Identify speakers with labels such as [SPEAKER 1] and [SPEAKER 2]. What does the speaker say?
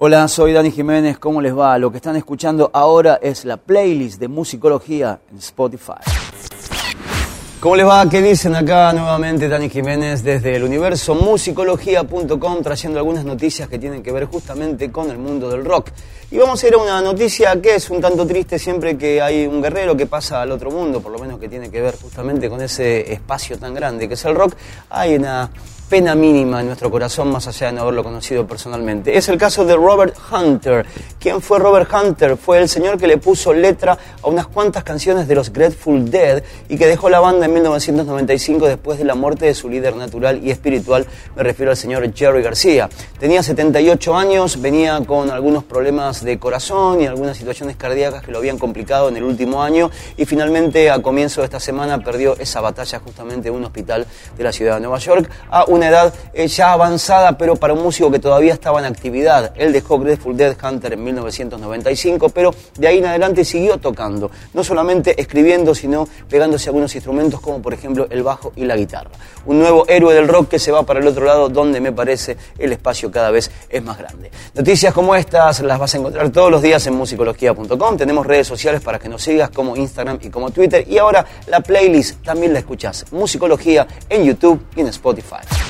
[SPEAKER 1] Hola, soy Dani Jiménez, ¿cómo les va? Lo que están escuchando ahora es la playlist de musicología en Spotify. ¿Cómo les va? ¿Qué dicen acá nuevamente Dani Jiménez desde el universo musicología.com trayendo algunas noticias que tienen que ver justamente con el mundo del rock? Y vamos a ir a una noticia que es un tanto triste siempre que hay un guerrero que pasa al otro mundo, por lo menos que tiene que ver justamente con ese espacio tan grande que es el rock. Hay una pena mínima en nuestro corazón más allá de no haberlo conocido personalmente. Es el caso de Robert Hunter. ¿Quién fue Robert Hunter? Fue el señor que le puso letra a unas cuantas canciones de los Grateful Dead y que dejó la banda en 1995 después de la muerte de su líder natural y espiritual, me refiero al señor Jerry García. Tenía 78 años, venía con algunos problemas de corazón y algunas situaciones cardíacas que lo habían complicado en el último año y finalmente a comienzo de esta semana perdió esa batalla justamente en un hospital de la ciudad de Nueva York a una edad eh, ya avanzada, pero para un músico que todavía estaba en actividad. Él dejó Grateful Dead Hunter en 1995, pero de ahí en adelante siguió tocando, no solamente escribiendo, sino pegándose algunos instrumentos como por ejemplo el bajo y la guitarra. Un nuevo héroe del rock que se va para el otro lado, donde me parece el espacio cada vez es más grande. Noticias como estas las vas a encontrar todos los días en musicología.com. Tenemos redes sociales para que nos sigas como Instagram y como Twitter. Y ahora la playlist también la escuchás. Musicología en YouTube y en Spotify.